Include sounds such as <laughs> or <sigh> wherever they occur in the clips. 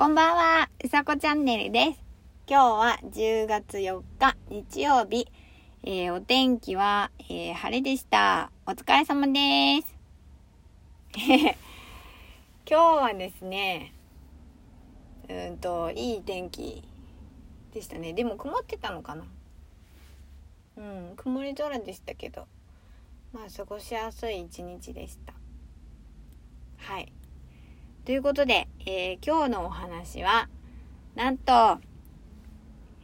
こんばんは、うさこチャンネルです。今日は10月4日日曜日、えー、お天気は、えー、晴れでした。お疲れ様です。<laughs> 今日はですね、うんと、いい天気でしたね。でも曇ってたのかなうん、曇り空でしたけど、まあ過ごしやすい一日でした。はい。ということで、えー今日のお話は、なんと、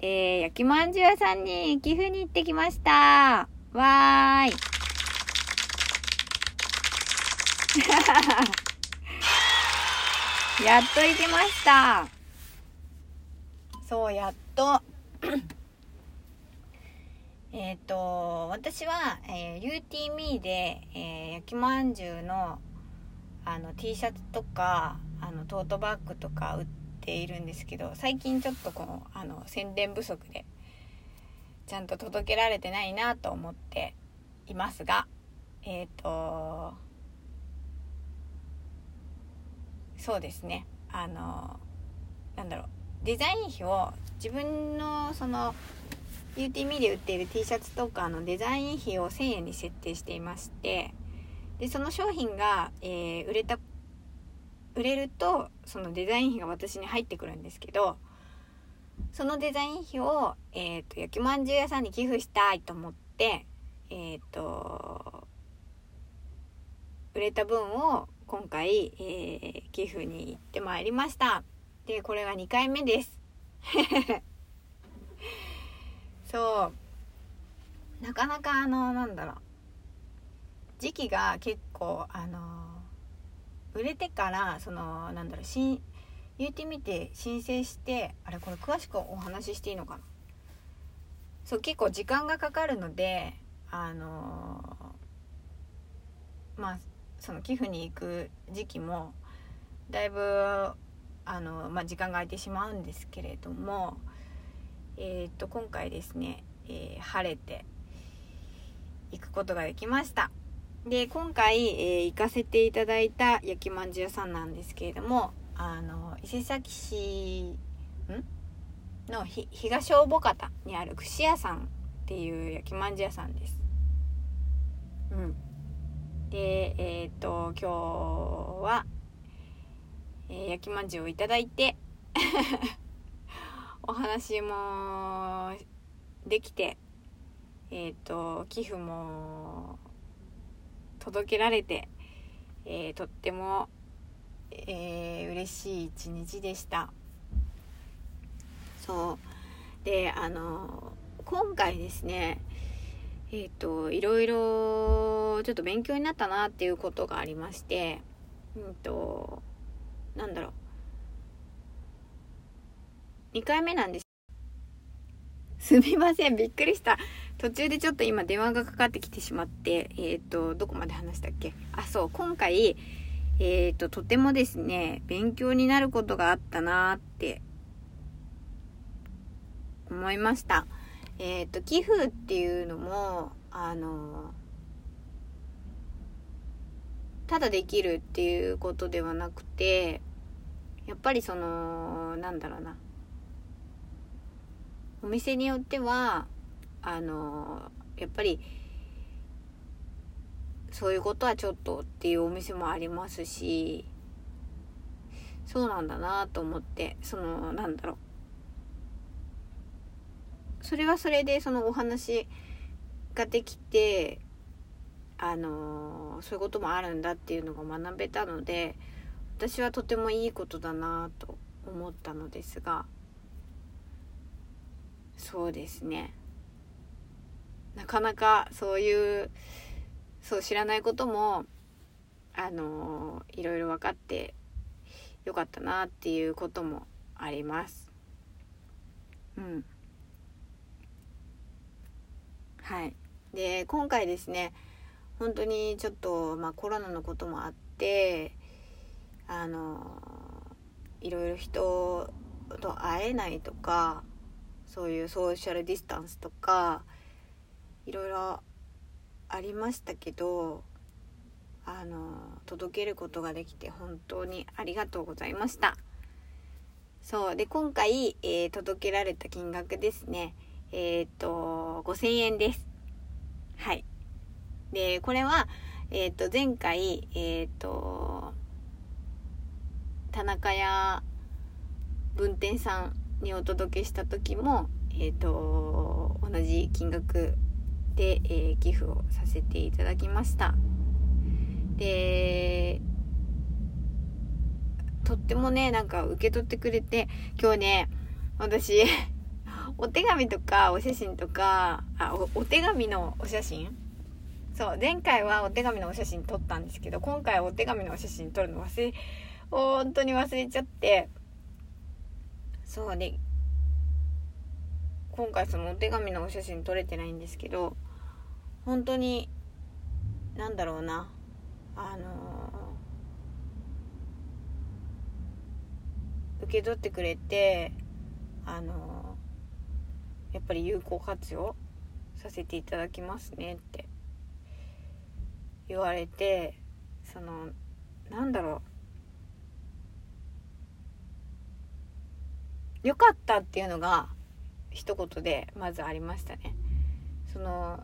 えー焼きまんじゅう屋さんに寄付に行ってきました。わーい。<laughs> やっと行きました。そう、やっと。えっと、私は、えー、UTME で、えー焼きまんじゅうのあの T シャツとかあのトートバッグとか売っているんですけど最近ちょっとこのあの宣伝不足でちゃんと届けられてないなと思っていますがえっ、とそうですね。あのなんだろう。デザイン費を自分のその UTME で売っている T シャツとかのデザイン費を1000円に設定していましてでその商品が、えー売れた売れるとそのデザイン費が私に入ってくるんですけどそのデザイン費を、えー、と焼きまんじゅう屋さんに寄付したいと思ってえっ、と売れた分を今回、えー寄付に行ってまいりました。でこれが2回目です。<laughs> そう。なかなかあのなんだろう。時期が結構あの売れてからそのなんだろう新言ってみて申請してあれこれ詳しくお話ししていいのかな？そう結構時間がかかるのであのまあその寄付に行く時期もだいぶあの、まあ、時間が空いてしまうんですけれどもえっ、と今回ですね、えー晴れて行くことができました。で今回、えー行かせていただいた焼きまんじゅうさんなんですけれどもあの伊勢崎市ん？のひ東大保方にある串屋さんっていう焼きまんじゅう屋さんです。うん。でえっ、と今日は、えー焼きまんじゅうをいただいて <laughs> お話もできてえっ、と寄付も届けられて、えーとっても、えー嬉しい一日でした。そう。であの今回ですねえっ、といろいろちょっと勉強になったなっていうことがありましてうんとなんだろう。2回目なんです。すみませんびっくりした。途中でちょっと今電話がかかってきてしまって、えっ、と、どこまで話したっけ？あ、そう、今回、えっ、と、とてもですね、勉強になることがあったなーって思いました。えっ、と、寄付っていうのも、あの、ただできるっていうことではなくて、やっぱりその、なんだろうな。お店によっては、あのやっぱりそういうことはちょっとっていうお店もありますしそうなんだなと思ってそのなんだろう。それはそれでそのお話ができてあのそういうこともあるんだっていうのが学べたので私はとてもいいことだなと思ったのですがそうですね。なかなかそういうそう知らないこともあのいろいろ分かってよかったなっていうこともあります。うん。はい。で今回ですね本当にちょっと、まあ、コロナのこともあってあのいろいろ人と会えないとかそういうソーシャルディスタンスとかいろいろありましたけどあの届けることができて本当にありがとうございました。そうで今回、えー、届けられた金額ですね。えっ、と5000円です。はい。でこれはえっ、と前回えっ、と田中屋分店さんにお届けした時もえっ、と同じ金額で、えー、寄付をさせていただきました。でとってもね、なんか受け取ってくれて、今日ね、私、<laughs> お手紙とかお写真とか、あ、お手紙のお写真？そう、前回はお手紙のお写真撮ったんですけど、今回はお手紙のお写真撮るの忘れ、本当に忘れちゃって、そうね、今回そのお手紙のお写真撮れてないんですけど、本当に、なんだろうな、あのー受け取ってくれてあのやっぱり有効活用させていただきますねって言われてそのなんだろうよかったっていうのが一言でまずありましたね。その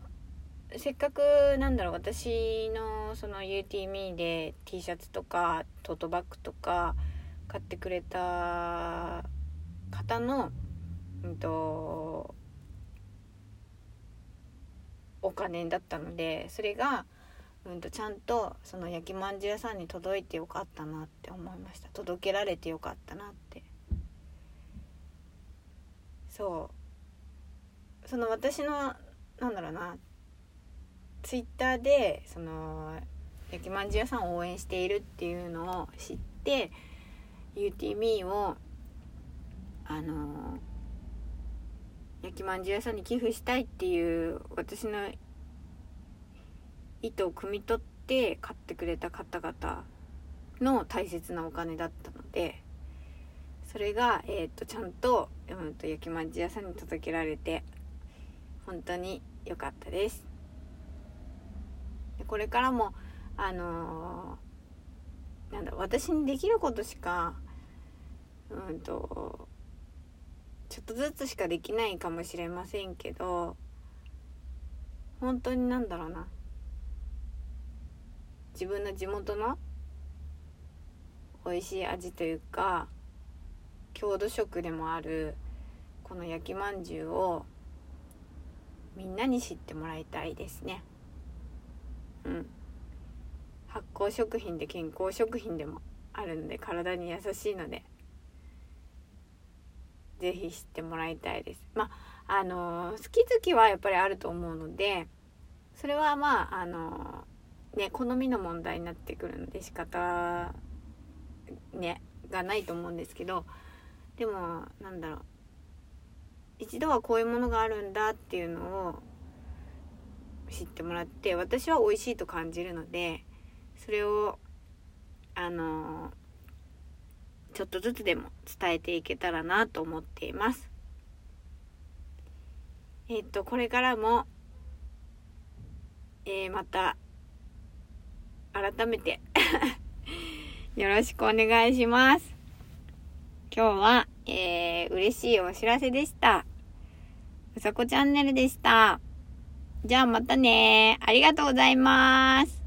せっかくなんだろう私のその UTME で T シャツとかトートバッグとか買ってくれた方の、うんと、お金だったのでそれが、うんと、ちゃんとその焼きまんじゅう屋さんに届いてよかったなって思いました。届けられてよかったなって。そう。その私のなんだろうなツイッターでその焼きまんじゅう屋さんを応援しているっていうのを知って UTB をあの焼きまんじゅう屋さんに寄付したいっていう私の意図を汲み取って買ってくれた方々の大切なお金だったのでそれが、えーと、ちゃんと,、うん、と焼きまんじゅう屋さんに届けられて本当に良かったです。これからもあのー、なんだ私にできることしかうんとちょっとずつしかできないかもしれませんけど本当になんだろうな。自分の地元の美味しい味というか郷土食でもあるこの焼きまんじゅうをみんなに知ってもらいたいですね。うん発酵食品で健康食品でもあるので体に優しいのでぜひ知ってもらいたいです。まあ、あの好き好きはやっぱりあると思うので、それはまあ、あのね、好みの問題になってくるので仕方、ね、がないと思うんですけど、でも、なんだろう。一度はこういうものがあるんだっていうのを知ってもらって、私は美味しいと感じるので、それを、あのちょっとずつでも伝えていけたらなと思っています。えっと、これからも、えー、また、改めて <laughs> よろしくお願いします。今日は、えー、嬉しいお知らせでした。うさこチャンネルでした。じゃあまたねありがとうございます。